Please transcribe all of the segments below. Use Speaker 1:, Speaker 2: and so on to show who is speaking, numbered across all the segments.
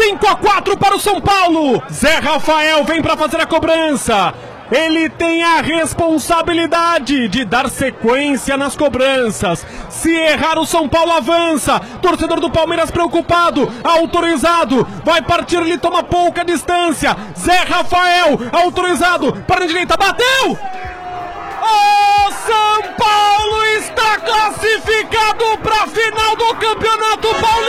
Speaker 1: 5 a 4 para o São Paulo. Zé Rafael vem para fazer a cobrança. Ele tem a responsabilidade de dar sequência nas cobranças. Se errar, o São Paulo avança. Torcedor do Palmeiras preocupado, autorizado. Vai partir, ele toma pouca distância. Zé Rafael, autorizado. Para a direita, bateu! O São Paulo está classificado para a final do Campeonato Paulista!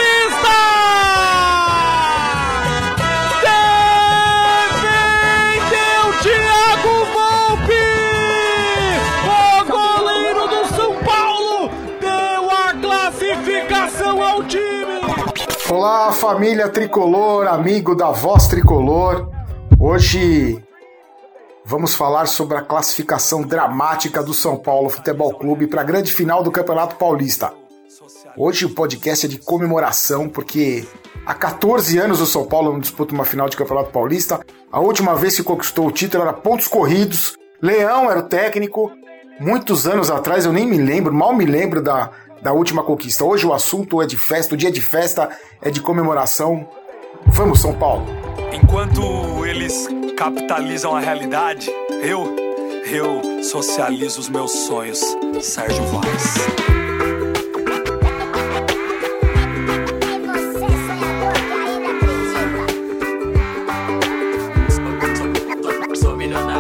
Speaker 2: Olá, família tricolor, amigo da voz tricolor. Hoje vamos falar sobre a classificação dramática do São Paulo Futebol Clube para a grande final do Campeonato Paulista. Hoje o podcast é de comemoração porque há 14 anos o São Paulo não disputa uma final de Campeonato Paulista. A última vez que conquistou o título era pontos corridos. Leão era o técnico. Muitos anos atrás eu nem me lembro, mal me lembro da, da última conquista. Hoje o assunto é de festa, o dia de festa é de comemoração. Vamos, São Paulo!
Speaker 3: Enquanto eles capitalizam a realidade, eu, eu socializo os meus sonhos. Sérgio Vaz. Sou milionário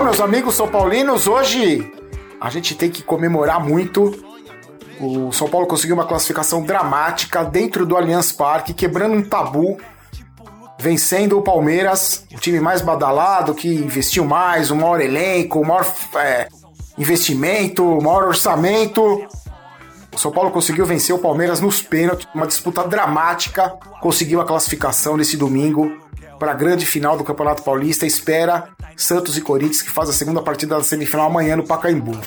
Speaker 2: Bom, meus amigos são paulinos, hoje a gente tem que comemorar muito. O São Paulo conseguiu uma classificação dramática dentro do Allianz Parque, quebrando um tabu, vencendo o Palmeiras, o time mais badalado, que investiu mais, o maior elenco, o maior é, investimento, o maior orçamento. O São Paulo conseguiu vencer o Palmeiras nos pênaltis, uma disputa dramática, conseguiu a classificação nesse domingo para a grande final do Campeonato Paulista. Espera Santos e Corinthians, que faz a segunda partida da semifinal amanhã no Pacaembu.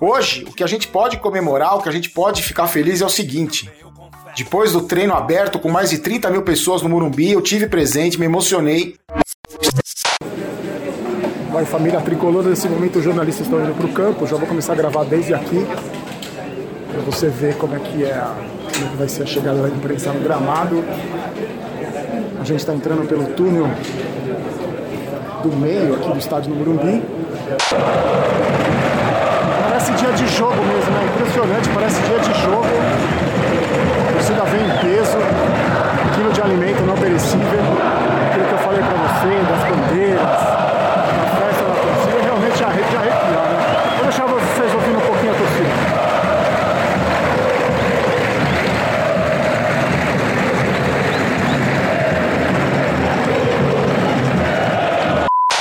Speaker 2: Hoje, o que a gente pode comemorar, o que a gente pode ficar feliz é o seguinte: depois do treino aberto com mais de 30 mil pessoas no Morumbi, eu tive presente, me emocionei. Vai, família tricolor, nesse momento os jornalistas estão indo para o campo, já vou começar a gravar desde aqui, para você ver como é que é a, como é que vai ser a chegada da imprensa no gramado. A gente está entrando pelo túnel do meio aqui do estádio no Morumbi. Parece dia de jogo mesmo, né? Impressionante, parece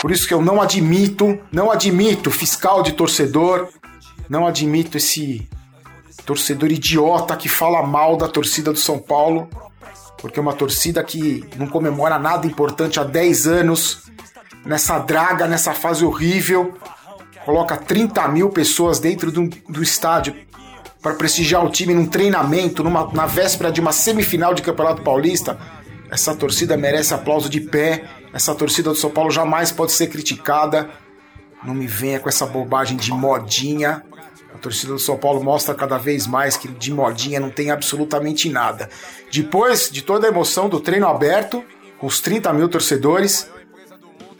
Speaker 2: Por isso que eu não admito, não admito fiscal de torcedor, não admito esse torcedor idiota que fala mal da torcida do São Paulo, porque é uma torcida que não comemora nada importante há 10 anos, nessa draga, nessa fase horrível, coloca 30 mil pessoas dentro do, do estádio para prestigiar o time num treinamento, numa, na véspera de uma semifinal de Campeonato Paulista. Essa torcida merece aplauso de pé. Essa torcida do São Paulo jamais pode ser criticada. Não me venha com essa bobagem de modinha. A torcida do São Paulo mostra cada vez mais que de modinha não tem absolutamente nada. Depois de toda a emoção do treino aberto, com os 30 mil torcedores,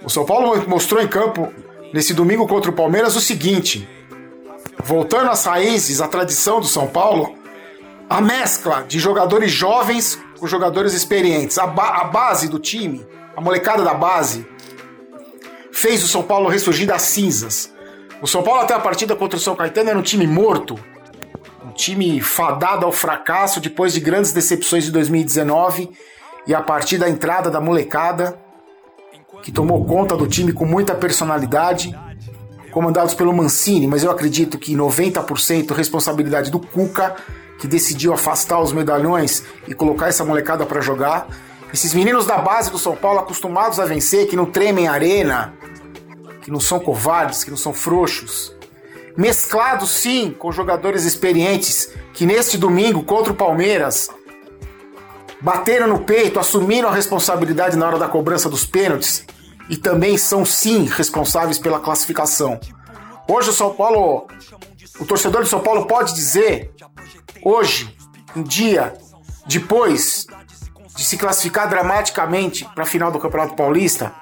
Speaker 2: o São Paulo mostrou em campo nesse domingo contra o Palmeiras o seguinte: voltando às raízes, à tradição do São Paulo, a mescla de jogadores jovens com jogadores experientes, a, ba- a base do time, a molecada da base, fez o São Paulo ressurgir das cinzas. O São Paulo até a partida contra o São Caetano era um time morto, um time fadado ao fracasso depois de grandes decepções de 2019 e a partir da entrada da molecada que tomou conta do time com muita personalidade, comandados pelo Mancini, mas eu acredito que 90% responsabilidade do Cuca, que decidiu afastar os medalhões e colocar essa molecada para jogar. Esses meninos da base do São Paulo acostumados a vencer, que não tremem arena, que não são covardes, que não são frouxos. Mesclados sim com jogadores experientes que neste domingo contra o Palmeiras bateram no peito, assumiram a responsabilidade na hora da cobrança dos pênaltis e também são sim responsáveis pela classificação. Hoje o São Paulo o torcedor de São Paulo pode dizer, hoje, um dia depois de se classificar dramaticamente para a final do Campeonato Paulista,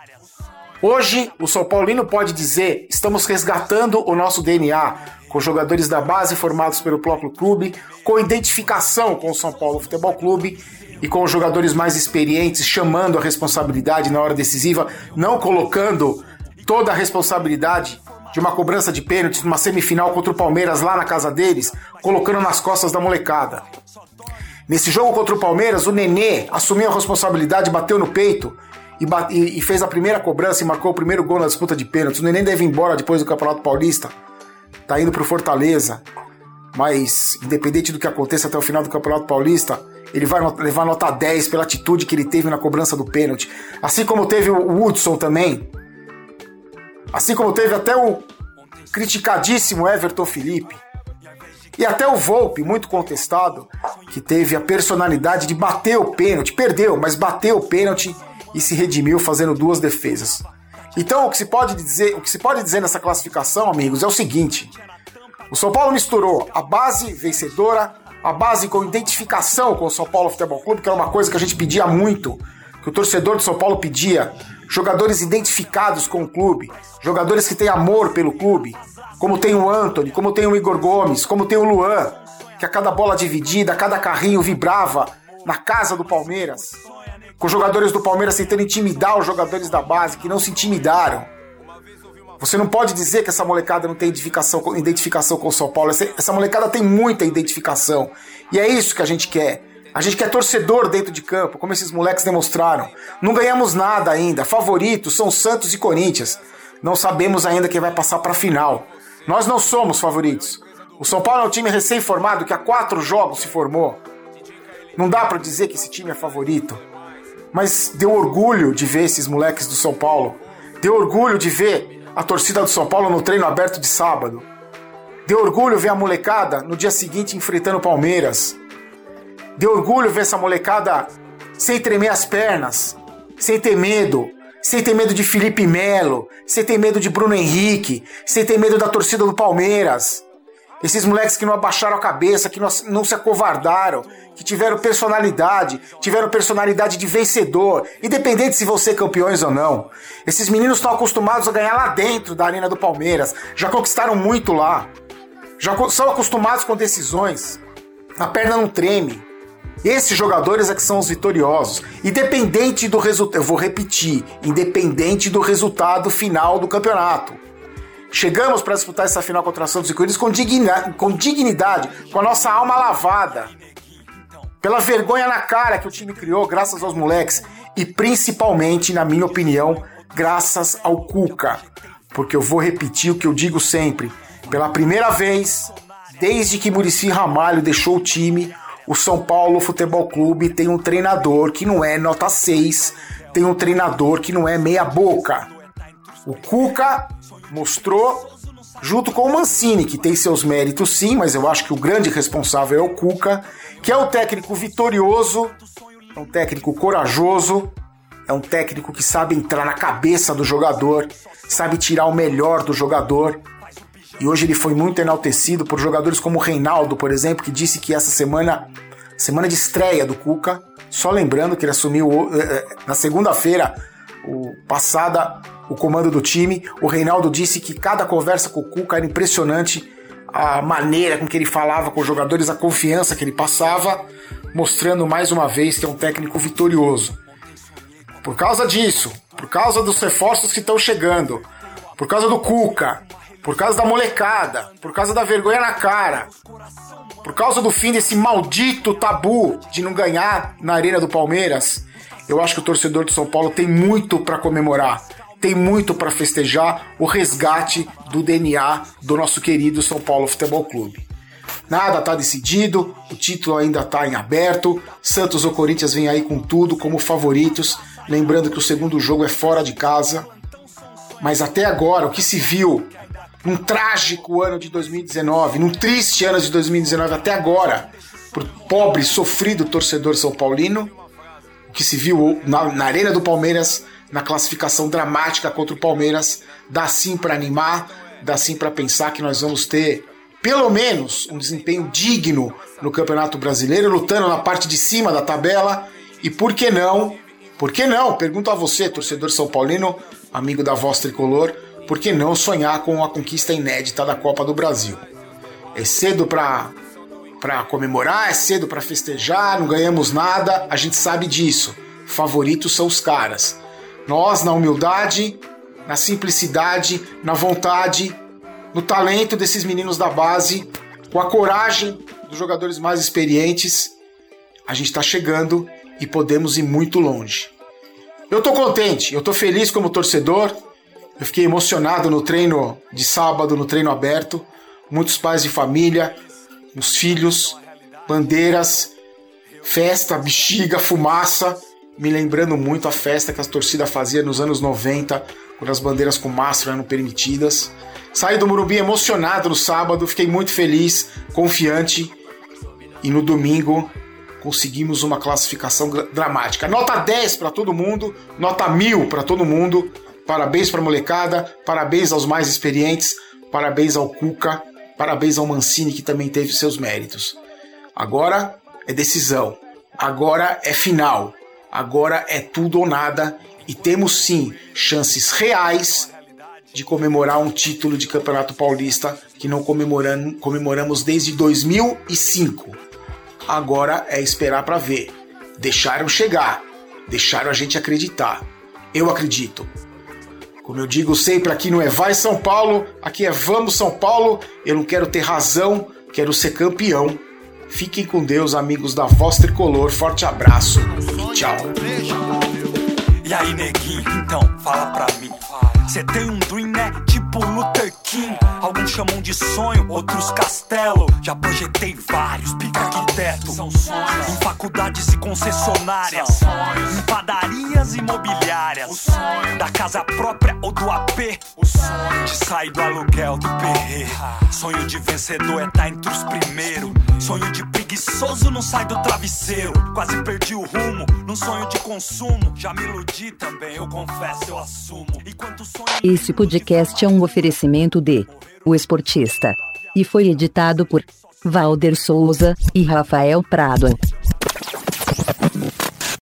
Speaker 2: hoje o São Paulino pode dizer: estamos resgatando o nosso DNA, com jogadores da base formados pelo próprio clube, com identificação com o São Paulo Futebol Clube e com os jogadores mais experientes chamando a responsabilidade na hora decisiva, não colocando toda a responsabilidade de uma cobrança de pênaltis numa semifinal contra o Palmeiras lá na casa deles, colocando nas costas da molecada. Nesse jogo contra o Palmeiras, o Nenê assumiu a responsabilidade, bateu no peito e, e, fez a primeira cobrança e marcou o primeiro gol na disputa de pênaltis. O Nenê deve ir embora depois do Campeonato Paulista. Tá indo pro Fortaleza. Mas, independente do que aconteça até o final do Campeonato Paulista, ele vai levar nota 10 pela atitude que ele teve na cobrança do pênalti. Assim como teve o Hudson também. Assim como teve até o criticadíssimo Everton Felipe. E até o Volpe, muito contestado, que teve a personalidade de bater o pênalti, perdeu, mas bateu o pênalti e se redimiu fazendo duas defesas. Então, o que se pode dizer, o que se pode dizer nessa classificação, amigos, é o seguinte: o São Paulo misturou a base vencedora, a base com identificação com o São Paulo Futebol Clube, que era uma coisa que a gente pedia muito, que o torcedor de São Paulo pedia, jogadores identificados com o clube, jogadores que têm amor pelo clube, como tem o Anthony, como tem o Igor Gomes, como tem o Luan, que a cada bola dividida, a cada carrinho vibrava na casa do Palmeiras, com jogadores do Palmeiras tentando intimidar os jogadores da base, que não se intimidaram. Você não pode dizer que essa molecada não tem identificação, identificação com o São Paulo. Essa, essa molecada tem muita identificação. E é isso que a gente quer. A gente quer torcedor dentro de campo, como esses moleques demonstraram. Não ganhamos nada ainda. Favoritos são Santos e Corinthians. Não sabemos ainda quem vai passar para a final. Nós não somos favoritos. O São Paulo é um time recém-formado que há quatro jogos se formou. Não dá para dizer que esse time é favorito. Mas deu orgulho de ver esses moleques do São Paulo. Deu orgulho de ver a torcida do São Paulo no treino aberto de sábado. Deu orgulho ver a molecada no dia seguinte enfrentando o Palmeiras. Deu orgulho ver essa molecada sem tremer as pernas, sem ter medo, sem ter medo de Felipe Melo, sem ter medo de Bruno Henrique, sem ter medo da torcida do Palmeiras. Esses moleques que não abaixaram a cabeça, que não se acovardaram, que tiveram personalidade, tiveram personalidade de vencedor, independente se ser campeões ou não. Esses meninos estão acostumados a ganhar lá dentro da arena do Palmeiras, já conquistaram muito lá, já são acostumados com decisões. A perna não treme. Esses jogadores é que são os vitoriosos. Independente do resultado, eu vou repetir, independente do resultado final do campeonato. Chegamos para disputar essa final contra a Santos e Corinthians com, digna, com dignidade, com a nossa alma lavada. Pela vergonha na cara que o time criou, graças aos moleques. E principalmente, na minha opinião, graças ao Cuca. Porque eu vou repetir o que eu digo sempre. Pela primeira vez, desde que Murici Ramalho deixou o time, o São Paulo Futebol Clube tem um treinador que não é nota 6, tem um treinador que não é meia boca. O Cuca mostrou junto com o Mancini, que tem seus méritos sim, mas eu acho que o grande responsável é o Cuca, que é um técnico vitorioso, é um técnico corajoso, é um técnico que sabe entrar na cabeça do jogador, sabe tirar o melhor do jogador. E hoje ele foi muito enaltecido por jogadores como o Reinaldo, por exemplo, que disse que essa semana, semana de estreia do Cuca, só lembrando que ele assumiu eh, eh, na segunda-feira o passada o comando do time. O Reinaldo disse que cada conversa com o Cuca era impressionante a maneira com que ele falava com os jogadores, a confiança que ele passava, mostrando mais uma vez que é um técnico vitorioso. Por causa disso, por causa dos reforços que estão chegando, por causa do Cuca, por causa da molecada, por causa da vergonha na cara, por causa do fim desse maldito tabu de não ganhar na Arena do Palmeiras, eu acho que o torcedor de São Paulo tem muito para comemorar, tem muito para festejar o resgate do DNA do nosso querido São Paulo Futebol Clube. Nada está decidido, o título ainda está em aberto. Santos ou Corinthians vem aí com tudo como favoritos, lembrando que o segundo jogo é fora de casa. Mas até agora, o que se viu num trágico ano de 2019, num triste ano de 2019 até agora, por pobre, sofrido torcedor são paulino, que se viu na, na Arena do Palmeiras, na classificação dramática contra o Palmeiras, dá sim para animar, dá sim para pensar que nós vamos ter pelo menos um desempenho digno no Campeonato Brasileiro, lutando na parte de cima da tabela e por que não? Por que não? Pergunto a você, torcedor são paulino, amigo da voz tricolor, por que não sonhar com a conquista inédita da Copa do Brasil? É cedo para para comemorar, é cedo para festejar, não ganhamos nada, a gente sabe disso. Favoritos são os caras. Nós, na humildade, na simplicidade, na vontade, no talento desses meninos da base, com a coragem dos jogadores mais experientes, a gente está chegando e podemos ir muito longe. Eu tô contente, eu tô feliz como torcedor. Eu fiquei emocionado no treino de sábado, no treino aberto. Muitos pais de família, os filhos, bandeiras, festa, bexiga, fumaça, me lembrando muito a festa que as torcidas faziam nos anos 90, quando as bandeiras com máscara eram permitidas. Saí do Morumbi emocionado no sábado, fiquei muito feliz, confiante e no domingo conseguimos uma classificação dramática. Nota 10 para todo mundo, nota 1000 para todo mundo. Parabéns para a molecada, parabéns aos mais experientes, parabéns ao Cuca, parabéns ao Mancini que também teve seus méritos. Agora é decisão, agora é final, agora é tudo ou nada e temos sim chances reais de comemorar um título de Campeonato Paulista que não comemoramos desde 2005 Agora é esperar para ver. Deixaram chegar, deixaram a gente acreditar. Eu acredito. Como eu digo sempre, aqui não é vai São Paulo, aqui é vamos São Paulo. Eu não quero ter razão, quero ser campeão. Fiquem com Deus, amigos da Voz Tricolor. Forte abraço e tchau.
Speaker 3: E aí, neguinho, então, fala pra mim. Cê tem um dream, né? Tipo Luther King. Alguns chamam de sonho, outros castelo. Já projetei vários, pica arquiteto. São sonhos. Em faculdades e concessionárias. São sonhos. Em padarias imobiliárias. O sonho. Da casa própria ou do AP. O sonho. De sair do aluguel do perre. Sonho de vencedor é tá entre os primeiros. Sonho de preguiçoso não sai do travesseiro. Quase perdi o rumo. Num sonho de consumo. Já me iludi também, eu confesso, eu assumo. Enquanto
Speaker 4: esse podcast é um oferecimento de O Esportista e foi editado por Valder Souza e Rafael Prado.